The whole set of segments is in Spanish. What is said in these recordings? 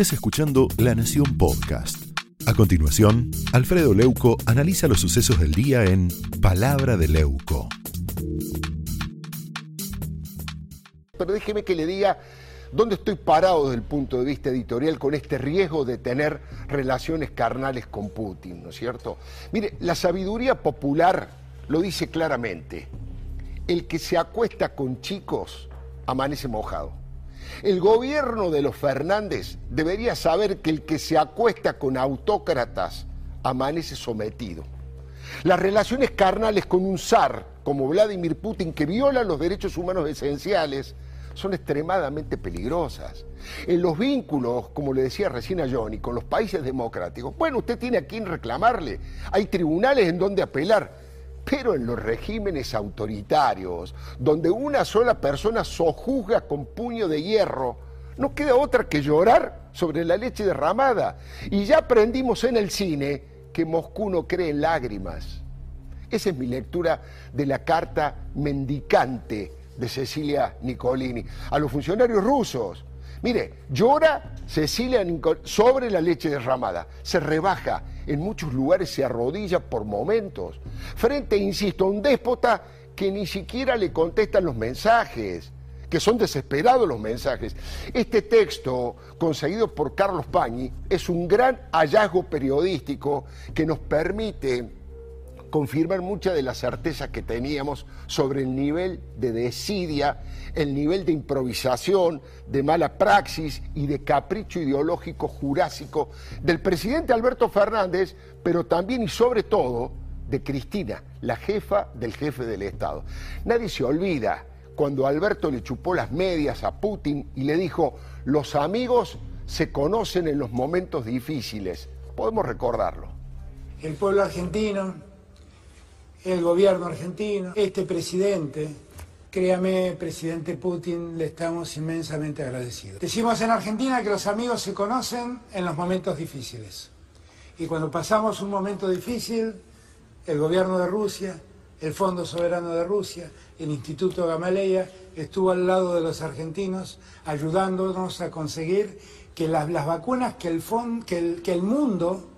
estés escuchando La Nación Podcast. A continuación, Alfredo Leuco analiza los sucesos del día en Palabra de Leuco. Pero déjeme que le diga dónde estoy parado desde el punto de vista editorial con este riesgo de tener relaciones carnales con Putin, ¿no es cierto? Mire, la sabiduría popular lo dice claramente. El que se acuesta con chicos amanece mojado. El gobierno de los Fernández debería saber que el que se acuesta con autócratas amanece sometido. Las relaciones carnales con un zar como Vladimir Putin que viola los derechos humanos esenciales son extremadamente peligrosas. En los vínculos, como le decía recién a Johnny, con los países democráticos, bueno, usted tiene a quien reclamarle, hay tribunales en donde apelar, pero en los regímenes autoritarios, donde una sola persona sojuzga con puño de hierro, no queda otra que llorar sobre la leche derramada. Y ya aprendimos en el cine que Moscú no cree en lágrimas. Esa es mi lectura de la carta mendicante de Cecilia Nicolini a los funcionarios rusos. Mire, llora Cecilia sobre la leche derramada, se rebaja, en muchos lugares se arrodilla por momentos, frente, insisto, a un déspota que ni siquiera le contestan los mensajes, que son desesperados los mensajes. Este texto, conseguido por Carlos Pañi, es un gran hallazgo periodístico que nos permite confirmar muchas de las certezas que teníamos sobre el nivel de desidia, el nivel de improvisación, de mala praxis y de capricho ideológico jurásico del presidente Alberto Fernández, pero también y sobre todo de Cristina, la jefa del jefe del Estado. Nadie se olvida cuando Alberto le chupó las medias a Putin y le dijo, los amigos se conocen en los momentos difíciles. Podemos recordarlo. El pueblo argentino el gobierno argentino, este presidente. Créame, presidente Putin, le estamos inmensamente agradecidos. Decimos en Argentina que los amigos se conocen en los momentos difíciles. Y cuando pasamos un momento difícil, el gobierno de Rusia, el Fondo Soberano de Rusia, el Instituto Gamaleya, estuvo al lado de los argentinos ayudándonos a conseguir que las, vacunas que el, que, que el mundo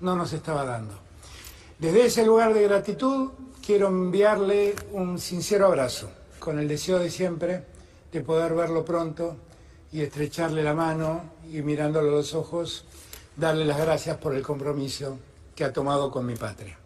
no nos estaba dando. Desde ese lugar de gratitud quiero enviarle un sincero abrazo, con el deseo de siempre de poder verlo pronto y estrecharle la mano y mirándolo a los ojos, darle las gracias por el compromiso que ha tomado con mi patria.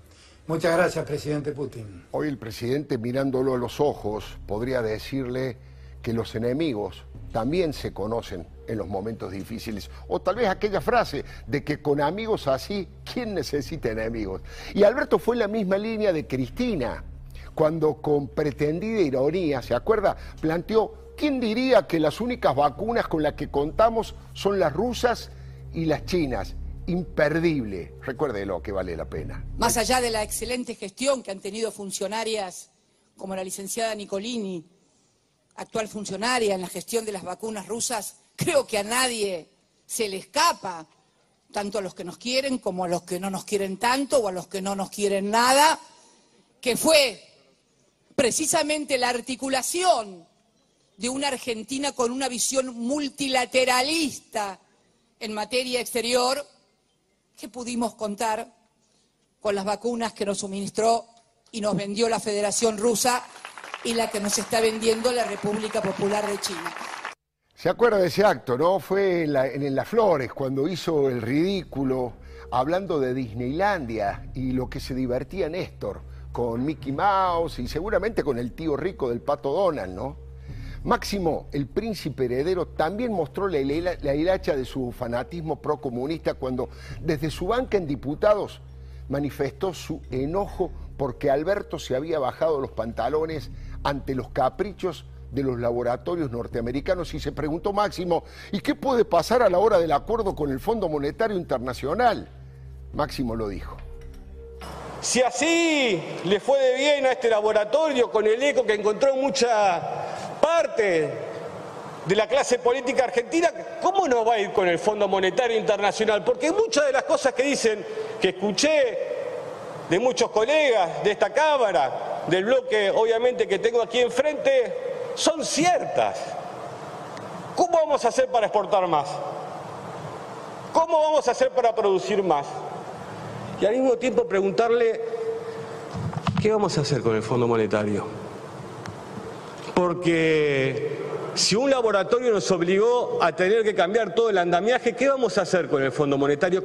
Muchas gracias, presidente Putin. Hoy el presidente mirándolo a los ojos podría decirle que los enemigos también se conocen en los momentos difíciles. O tal vez aquella frase de que con amigos así, ¿quién necesita enemigos? Y Alberto fue en la misma línea de Cristina, cuando con pretendida ironía, ¿se acuerda? Planteó, ¿quién diría que las únicas vacunas con las que contamos son las rusas y las chinas? Imperdible, recuérdelo que vale la pena. Más allá de la excelente gestión que han tenido funcionarias como la licenciada Nicolini, actual funcionaria en la gestión de las vacunas rusas, creo que a nadie se le escapa, tanto a los que nos quieren como a los que no nos quieren tanto o a los que no nos quieren nada, que fue precisamente la articulación de una Argentina con una visión multilateralista en materia exterior, que pudimos contar con las vacunas que nos suministró y nos vendió la Federación Rusa y la que nos está vendiendo la República Popular de China. ¿Se acuerda de ese acto, no? Fue en, Las Flores, cuando hizo el ridículo, hablando de Disneylandia y lo que se divertía Néstor con Mickey Mouse y seguramente con el tío rico del pato Donald, ¿no? Máximo, el príncipe heredero, también mostró la, la hilacha de su fanatismo procomunista cuando desde su banca en diputados manifestó su enojo porque Alberto se había bajado los pantalones ante los caprichos de los laboratorios norteamericanos y se preguntó Máximo, ¿y qué puede pasar a la hora del acuerdo con el Fondo Monetario Internacional? Máximo lo dijo. Si así le fue de bien a este laboratorio con el eco que encontró en mucha parte de la clase política argentina, ¿cómo no va a ir con el Fondo Monetario Internacional? Porque muchas de las cosas que dicen, que escuché de muchos colegas de esta Cámara, del bloque, obviamente, que tengo aquí enfrente, son ciertas. ¿Cómo vamos a hacer para exportar más? ¿Cómo vamos a hacer para producir más? Y al mismo tiempo preguntarle, ¿qué vamos a hacer con el Fondo Monetario? Porque si un laboratorio nos obligó a tener que cambiar todo el andamiaje, ¿qué vamos a hacer con el Fondo Monetario?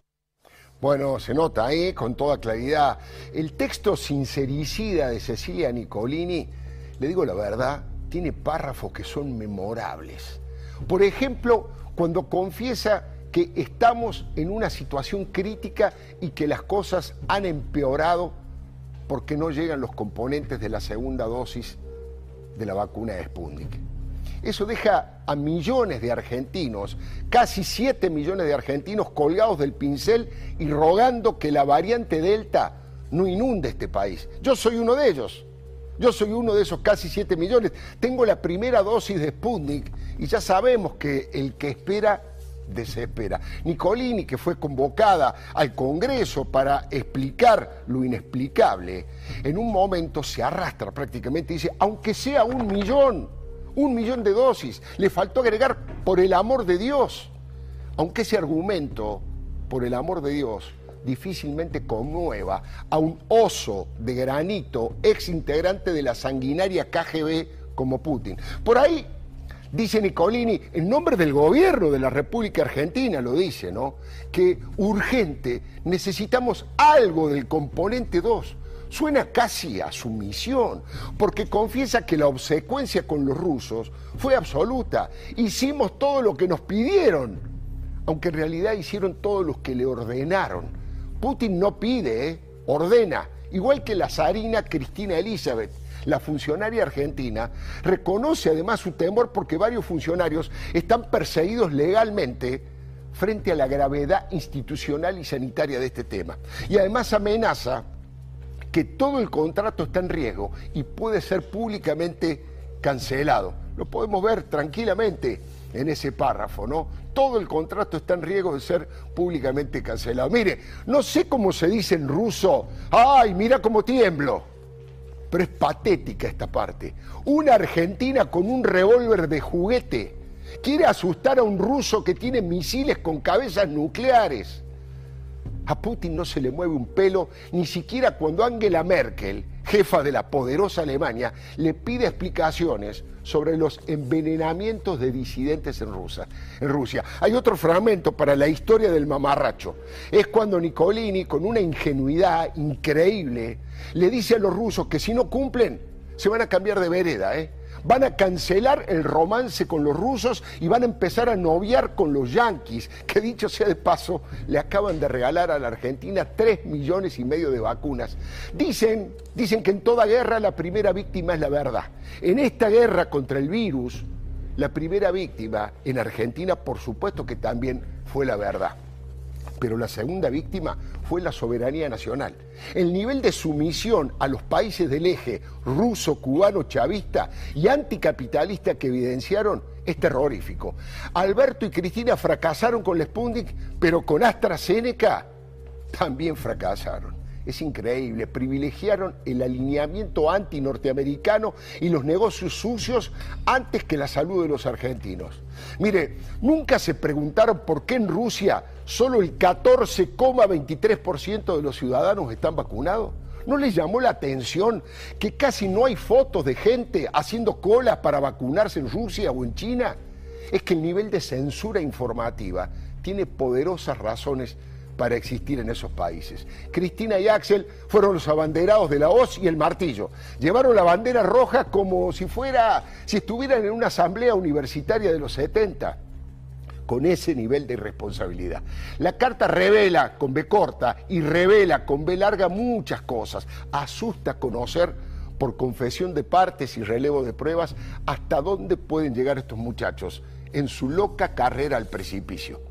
Bueno, se nota ahí con toda claridad. El texto sincericida de Cecilia Nicolini, le digo la verdad, tiene párrafos que son memorables. Por ejemplo, cuando confiesa que estamos en una situación crítica y que las cosas han empeorado porque no llegan los componentes de la segunda dosis de la vacuna de Sputnik. Eso deja a millones de argentinos, casi 7 millones de argentinos colgados del pincel y rogando que la variante Delta no inunde este país. Yo soy uno de ellos. Yo soy uno de esos casi 7 millones. Tengo la primera dosis de Sputnik y ya sabemos que el que espera desespera. Nicolini, que fue convocada al Congreso para explicar lo inexplicable, en un momento se arrastra prácticamente y dice, aunque sea un millón, un millón de dosis. Le faltó agregar por el amor de Dios. Aunque ese argumento, por el amor de Dios, difícilmente conmueva a un oso de granito, ex integrante de la sanguinaria KGB como Putin. Por ahí dice Nicolini, en nombre del gobierno de la República Argentina, lo dice, ¿no? Que urgente, necesitamos algo del componente 2 suena casi a sumisión, porque confiesa que la obsecuencia con los rusos fue absoluta. Hicimos todo lo que nos pidieron, aunque en realidad hicieron todo lo que le ordenaron. Putin no pide, ¿eh? ordena, igual que la zarina Cristina Elizabeth. La funcionaria argentina reconoce además su temor porque varios funcionarios están perseguidos legalmente frente a la gravedad institucional y sanitaria de este tema. Y además amenaza que todo el contrato está en riesgo y puede ser públicamente cancelado. Lo podemos ver tranquilamente en ese párrafo, ¿no? Todo el contrato está en riesgo de ser públicamente cancelado. Mire, no sé cómo se dice en ruso, ay, mira cómo tiemblo, pero es patética esta parte. Una Argentina con un revólver de juguete quiere asustar a un ruso que tiene misiles con cabezas nucleares. A Putin no se le mueve un pelo, ni siquiera cuando Angela Merkel, jefa de la poderosa Alemania, le pide explicaciones sobre los envenenamientos de disidentes en, Rusia. en Rusia. Hay otro fragmento para la historia del mamarracho. Es cuando Nicolini, con una ingenuidad increíble, le dice a los rusos que si no cumplen, se van a cambiar de vereda, ¿eh? Van a cancelar el romance con los rusos y van a empezar a noviar con los yanquis, que dicho sea de paso, le acaban de regalar a la Argentina 3 millones y medio de vacunas. Dicen, dicen que en toda guerra la primera víctima es la verdad. En esta guerra contra el virus, la primera víctima en Argentina, por supuesto que también fue la verdad pero la segunda víctima fue la soberanía nacional. El nivel de sumisión a los países del eje ruso, cubano, chavista y anticapitalista que evidenciaron es terrorífico. Alberto y Cristina fracasaron con la Sputnik, pero con AstraZeneca también fracasaron. Es increíble, privilegiaron el alineamiento anti-norteamericano y los negocios sucios antes que la salud de los argentinos. Mire, nunca se preguntaron por qué en Rusia solo el 14,23% de los ciudadanos están vacunados. ¿No les llamó la atención que casi no hay fotos de gente haciendo colas para vacunarse en Rusia o en China? Es que el nivel de censura informativa tiene poderosas razones para existir en esos países. Cristina y Axel fueron los abanderados de la hoz y el martillo. Llevaron la bandera roja como si fuera, si estuvieran en una asamblea universitaria de los 70 con ese nivel de irresponsabilidad. La carta revela con B corta y revela con B larga muchas cosas. Asusta conocer por confesión de partes y relevo de pruebas hasta dónde pueden llegar estos muchachos en su loca carrera al precipicio.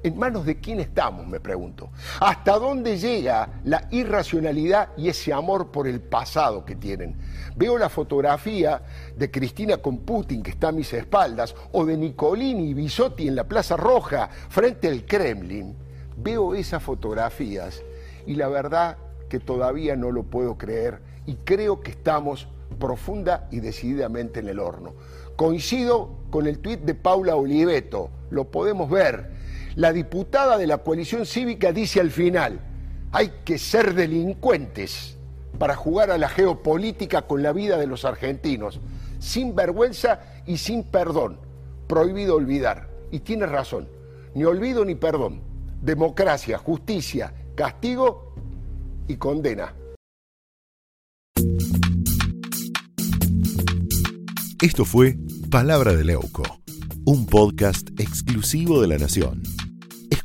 ¿En manos de quién estamos? Me pregunto. ¿Hasta dónde llega la irracionalidad y ese amor por el pasado que tienen? Veo la fotografía de Cristina con Putin que está a mis espaldas, o de Nicolini y Bisotti en la Plaza Roja frente al Kremlin. Veo esas fotografías y la verdad que todavía no lo puedo creer y creo que estamos profunda y decididamente en el horno. Coincido con el tuit de Paula Oliveto, lo podemos ver La diputada de la coalición cívica dice al final, hay que ser delincuentes para jugar a la geopolítica con la vida de los argentinos, sin vergüenza y sin perdón. Prohibido olvidar. Y tiene razón, ni olvido ni perdón. Democracia, justicia, castigo y condena. Esto fue Palabra de Leuco, un podcast exclusivo de La Nación.